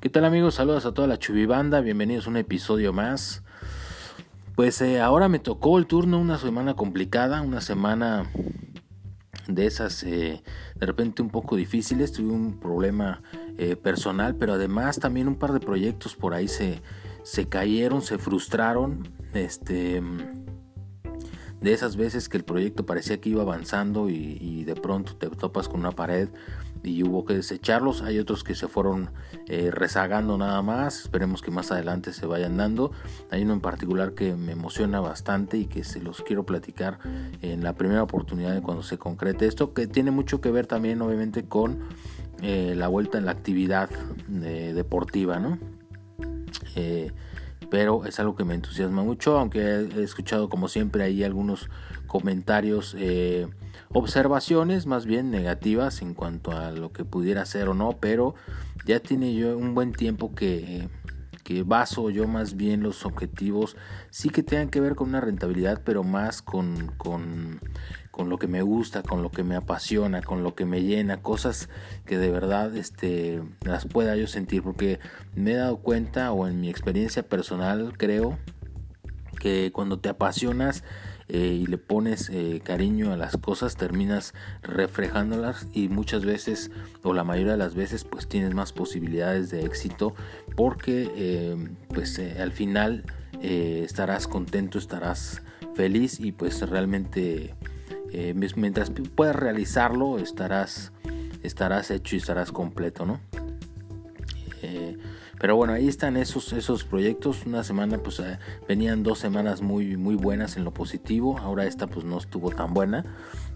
¿Qué tal amigos? Saludos a toda la chubibanda, bienvenidos a un episodio más. Pues eh, ahora me tocó el turno, una semana complicada, una semana de esas eh, de repente un poco difíciles, tuve un problema eh, personal, pero además también un par de proyectos por ahí se, se cayeron, se frustraron, este de esas veces que el proyecto parecía que iba avanzando y, de pronto te topas con una pared y hubo que desecharlos. Hay otros que se fueron eh, rezagando nada más. Esperemos que más adelante se vayan dando. Hay uno en particular que me emociona bastante y que se los quiero platicar en la primera oportunidad de cuando se concrete esto, que tiene mucho que ver también obviamente con eh, la vuelta en la actividad eh, deportiva, ¿no? pero es algo que me entusiasma mucho, aunque he escuchado como siempre ahí algunos comentarios, observaciones más bien negativas en cuanto a lo que pudiera ser o no, pero ya tiene yo un buen tiempo que, que baso yo más bien los objetivos, sí que tengan que ver con una rentabilidad, pero más con, con con lo que me gusta, con lo que me apasiona, con lo que me llena, cosas que de verdad este, las pueda yo sentir, porque me he dado cuenta o en mi experiencia personal creo que cuando te apasionas eh, y le pones eh, cariño a las cosas terminas reflejándolas y muchas veces o la mayoría de las veces pues tienes más posibilidades de éxito porque eh, pues al final estarás contento estarás feliz y pues realmente eh, mientras puedas realizarlo estarás estarás hecho y estarás completo no eh, pero bueno ahí están esos esos proyectos. Una semana pues eh, venían dos semanas muy muy buenas en lo positivo. Ahora esta pues no estuvo tan buena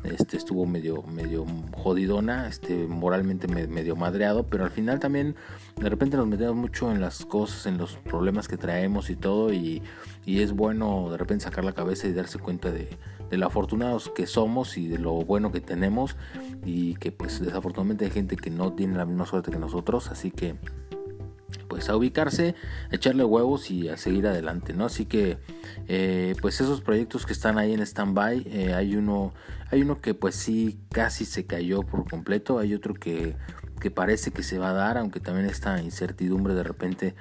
este estuvo medio medio jodidona este moralmente medio madreado pero al final también de repente nos metemos mucho en las cosas en los problemas que traemos y todo y, y es bueno de repente sacar la cabeza y darse cuenta de, de lo afortunados que somos y de lo bueno que tenemos y que pues desafortunadamente hay gente que no tiene la misma suerte que nosotros así que pues a ubicarse, a echarle huevos y a seguir adelante, ¿no? Así que eh, pues esos proyectos que están ahí en stand-by, eh, hay uno, hay uno que pues sí casi se cayó por completo, hay otro que, que parece que se va a dar, aunque también esta incertidumbre de repente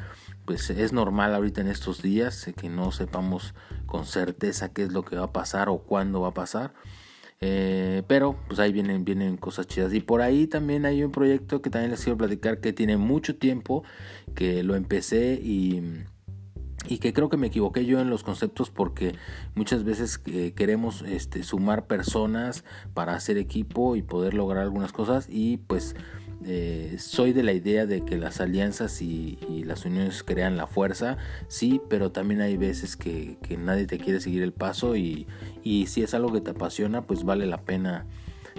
pues es normal ahorita en estos días que no sepamos con certeza qué es lo que va a pasar o cuándo va a pasar. Eh, pero pues ahí vienen, vienen cosas chidas. Y por ahí también hay un proyecto que también les quiero platicar que tiene mucho tiempo, que lo empecé y, y que creo que me equivoqué yo en los conceptos porque muchas veces eh, queremos este, sumar personas para hacer equipo y poder lograr algunas cosas y pues eh, soy de la idea de que las alianzas y, las uniones crean la fuerza, sí, pero también hay veces que, nadie te quiere seguir el paso y, si es algo que te apasiona, pues vale la pena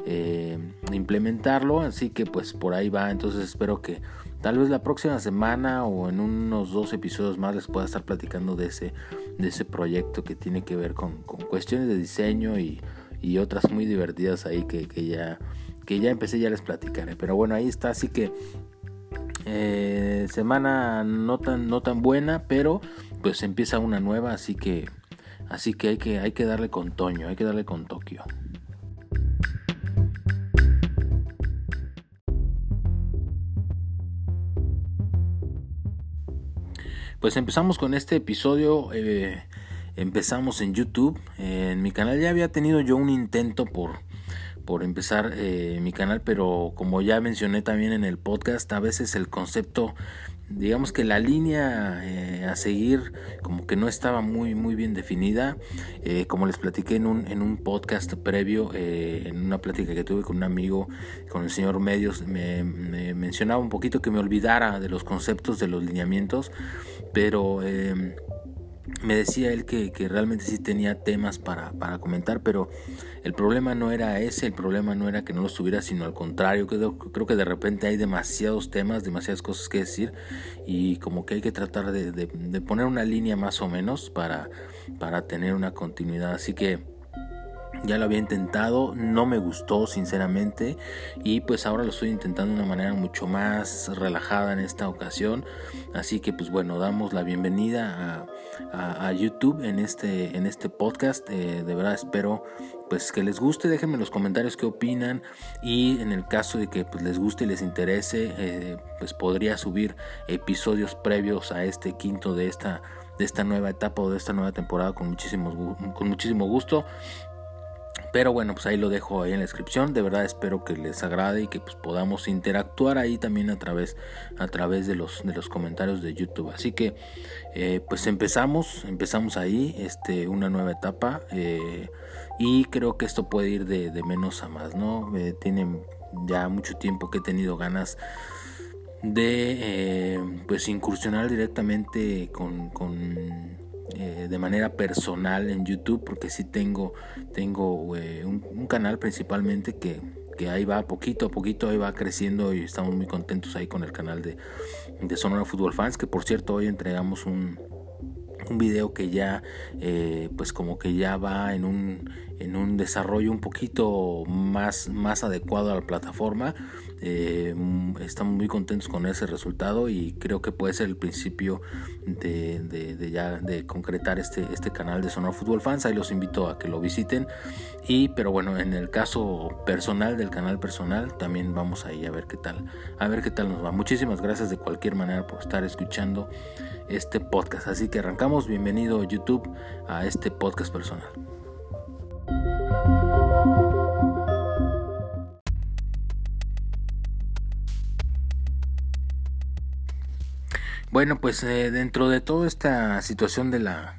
eh, implementarlo, así que pues por ahí va, entonces espero que tal vez la próxima semana o en unos dos episodios más les pueda estar platicando de ese, de ese proyecto que tiene que ver con, cuestiones de diseño y, otras muy divertidas ahí que, que ya que ya empecé, ya les platicaré. Pero bueno, ahí está, así que eh, semana no tan, no tan buena, pero pues empieza una nueva, así que así que hay que, hay que darle con Toño, hay que darle con Tokio. Pues empezamos con este episodio. Eh, empezamos en YouTube. en mi canal ya había tenido yo un intento por por empezar eh, mi canal, pero como ya mencioné también en el podcast, a veces el concepto, digamos que la línea eh, a seguir como que no estaba muy muy bien definida, eh, como les platiqué en un, en un podcast previo, en una plática que tuve con un amigo, con el señor Medios, me, me mencionaba un poquito que me olvidara de los conceptos, de los lineamientos, pero me decía él que, realmente sí tenía temas para, comentar, pero el problema no era ese, el problema no era que no los tuviera, sino al contrario, creo, creo que de repente hay demasiados temas, demasiadas cosas que decir y como que hay que tratar de, poner una línea más o menos para, para tener una continuidad. Así que ya lo había intentado, no me gustó sinceramente y pues ahora lo estoy intentando de una manera mucho más relajada en esta ocasión. Así que pues bueno, damos la bienvenida a, YouTube en este, en este podcast. Eh, de verdad espero pues que les guste, déjenme en los comentarios qué opinan y en el caso de que pues, les guste y les interese, eh, pues podría subir episodios previos a este quinto de esta de esta nueva etapa o de esta nueva temporada con con muchísimo gusto. Pero bueno, pues ahí lo dejo ahí en la descripción. De verdad espero que les agrade y que pues podamos interactuar ahí también a través, a través de los, de los comentarios de YouTube. Así que eh, pues empezamos, empezamos ahí, este, una nueva etapa. Eh, y creo que esto puede ir de, menos a más, ¿no? Eh, tiene ya mucho tiempo que he tenido ganas de pues incursionar directamente con eh, de manera personal en YouTube porque sí tengo, tengo eh, un, canal principalmente que, que, ahí va poquito a poquito, ahí va creciendo y estamos muy contentos ahí con el canal de, de Sonora Football Fans que por cierto hoy entregamos un, un video que ya eh, pues como que ya va en un en un desarrollo un poquito más más adecuado a la plataforma eh, estamos muy contentos con ese resultado y creo que puede ser el principio de, de, ya de concretar este este canal de Sonora Fútbol Fans ahí los invito a que lo visiten y pero bueno en el caso personal del canal personal también vamos ahí a ver qué tal a ver qué tal nos va muchísimas gracias de cualquier manera por estar escuchando este podcast. Así que arrancamos. Bienvenido YouTube a este podcast personal. Bueno, pues eh, dentro de toda esta situación de la,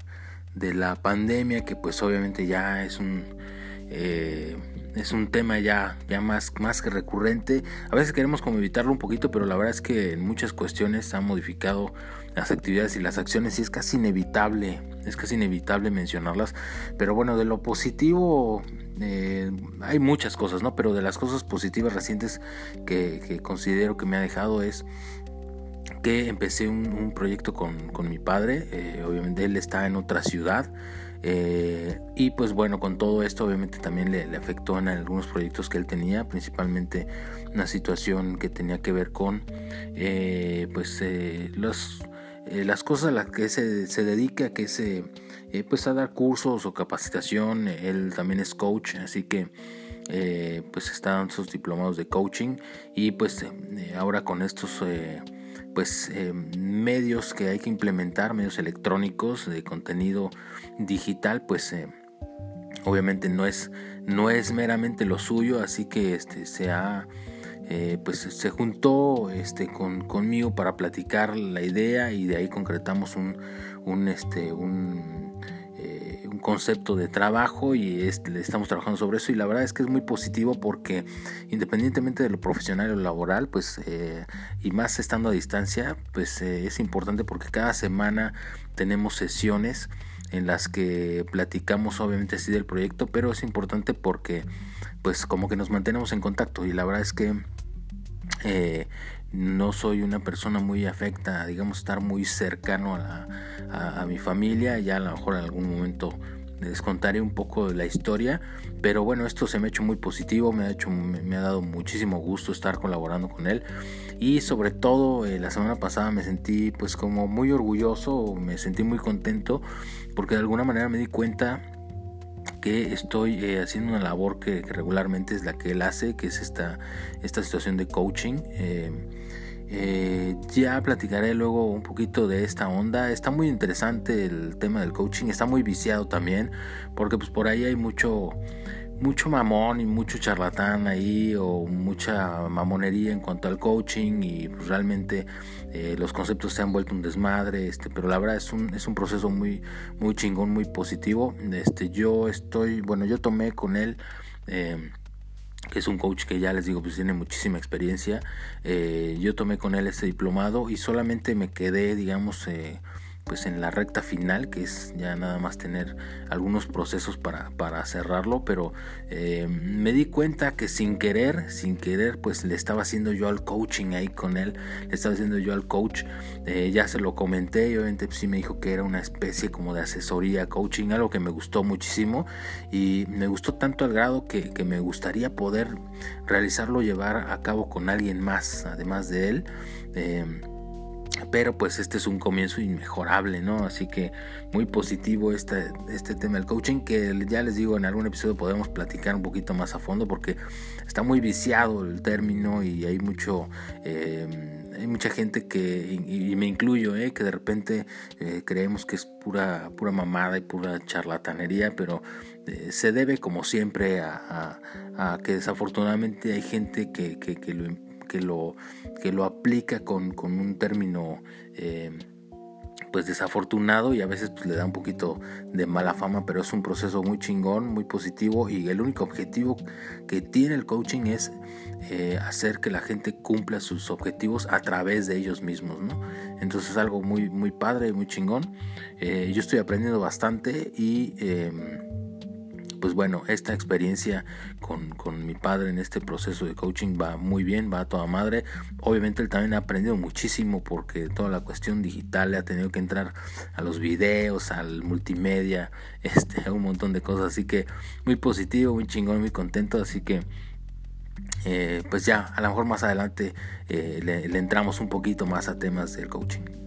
de la pandemia, que pues obviamente ya es un... Eh, es un tema ya, ya más, más que recurrente. A veces queremos como evitarlo un poquito, pero la verdad es que en muchas cuestiones ha modificado las actividades y las acciones y es casi inevitable, es casi inevitable mencionarlas. Pero bueno, de lo positivo eh, hay muchas cosas, ¿no? Pero de las cosas positivas recientes que, considero que me ha dejado es que empecé un, proyecto con, mi padre, eh, obviamente él está en otra ciudad, eh, y pues bueno, con todo esto obviamente también le, afectó en algunos proyectos que él tenía, principalmente una situación que tenía que ver con eh, pues eh, los, las cosas a las que se, se dedica, que se pues a dar cursos o capacitación, él también es coach, así que pues está dando sus diplomados de coaching y pues ahora con estos pues eh, medios que hay que implementar, medios electrónicos de contenido digital, pues eh, obviamente no es, no es meramente lo suyo, así que este, se ha, eh, pues se juntó este, con, conmigo para platicar la idea y de ahí concretamos un, un, este, un concepto de trabajo y estamos trabajando sobre eso. Y la verdad es que es muy positivo porque independientemente de lo profesional o laboral pues eh, y más estando a distancia pues eh, es importante porque cada semana tenemos sesiones en las que platicamos obviamente así del proyecto pero es importante porque pues como que nos mantenemos en contacto. Y la verdad es que eh, no soy una persona muy afecta, digamos, estar muy cercano a, mi familia. Ya a lo mejor en algún momento les contaré un poco de la historia, pero bueno, esto se me ha hecho muy positivo, me ha, hecho, me, ha dado muchísimo gusto estar colaborando con él y sobre todo eh, la semana pasada me sentí pues como muy orgulloso, me sentí muy contento porque de alguna manera me di cuenta que estoy eh, haciendo una labor que, regularmente es la que él hace, que es esta, esta situación de coaching. Eh, eh, ya platicaré luego un poquito de esta onda. Está muy interesante el tema del coaching. Está muy viciado también. Porque pues por ahí hay mucho mucho mamón y mucho charlatán ahí o mucha mamonería en cuanto al coaching y pues, realmente los conceptos se han vuelto un desmadre este pero la verdad es un, es un proceso muy muy chingón muy positivo este yo estoy bueno yo tomé con él eh, que es un coach que ya les digo, pues tiene muchísima experiencia. Eh, yo tomé con él este diplomado y solamente me quedé, digamos, eh, pues en la recta final, que es ya nada más tener algunos procesos para, para cerrarlo, pero eh, me di cuenta que sin querer, sin querer, pues le estaba haciendo yo al coaching ahí con él, le estaba haciendo yo al coach, eh, ya se lo comenté, y obviamente pues, sí me dijo que era una especie como de asesoría, coaching, algo que me gustó muchísimo y me gustó tanto al grado que, que me gustaría poder realizarlo, llevar a cabo con alguien más, además de él. Eh, pero pues este es un comienzo inmejorable, ¿no? Así que muy positivo este, este tema del coaching, que ya les digo, en algún episodio podemos platicar un poquito más a fondo porque está muy viciado el término y hay mucho... Eh, hay mucha gente que, y, me incluyo, eh, que de repente eh, creemos que es pura, pura mamada y pura charlatanería, pero eh, se debe como siempre a, que desafortunadamente hay gente que, que lo que lo, que lo aplica con, con un término eh, pues desafortunado y a veces pues, le da un poquito de mala fama, pero es un proceso muy chingón, muy positivo y el único objetivo que tiene el coaching es eh, hacer que la gente cumpla sus objetivos a través de ellos mismos, ¿no? Entonces es algo muy, muy padre, muy chingón. Eh, yo estoy aprendiendo bastante y em, pues bueno, esta experiencia con, mi padre en este proceso de coaching va muy bien, va a toda madre. Obviamente él también ha aprendido muchísimo porque toda la cuestión digital le ha tenido que entrar a los videos, al multimedia, este, a un montón de cosas. Así que muy positivo, muy chingón, muy contento. Así que eh, pues ya, a lo mejor más adelante eh, le entramos un poquito más a temas del coaching.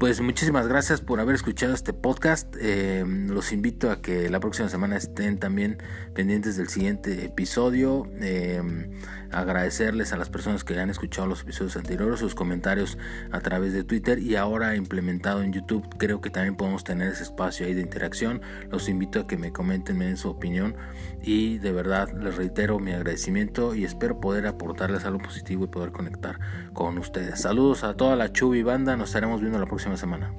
Pues muchísimas gracias por haber escuchado este podcast. Eh, los invito a que la próxima semana estén también pendientes del siguiente episodio. Eh, agradecerles a las personas que han escuchado los episodios anteriores, sus comentarios a través de Twitter y ahora implementado en YouTube. Creo que también podemos tener ese espacio ahí de interacción. Los invito a que me comenten, me den su opinión y de verdad les reitero mi agradecimiento y espero poder aportarles algo positivo y poder conectar con ustedes. Saludos a toda la Chubi banda, nos estaremos viendo la próxima semana.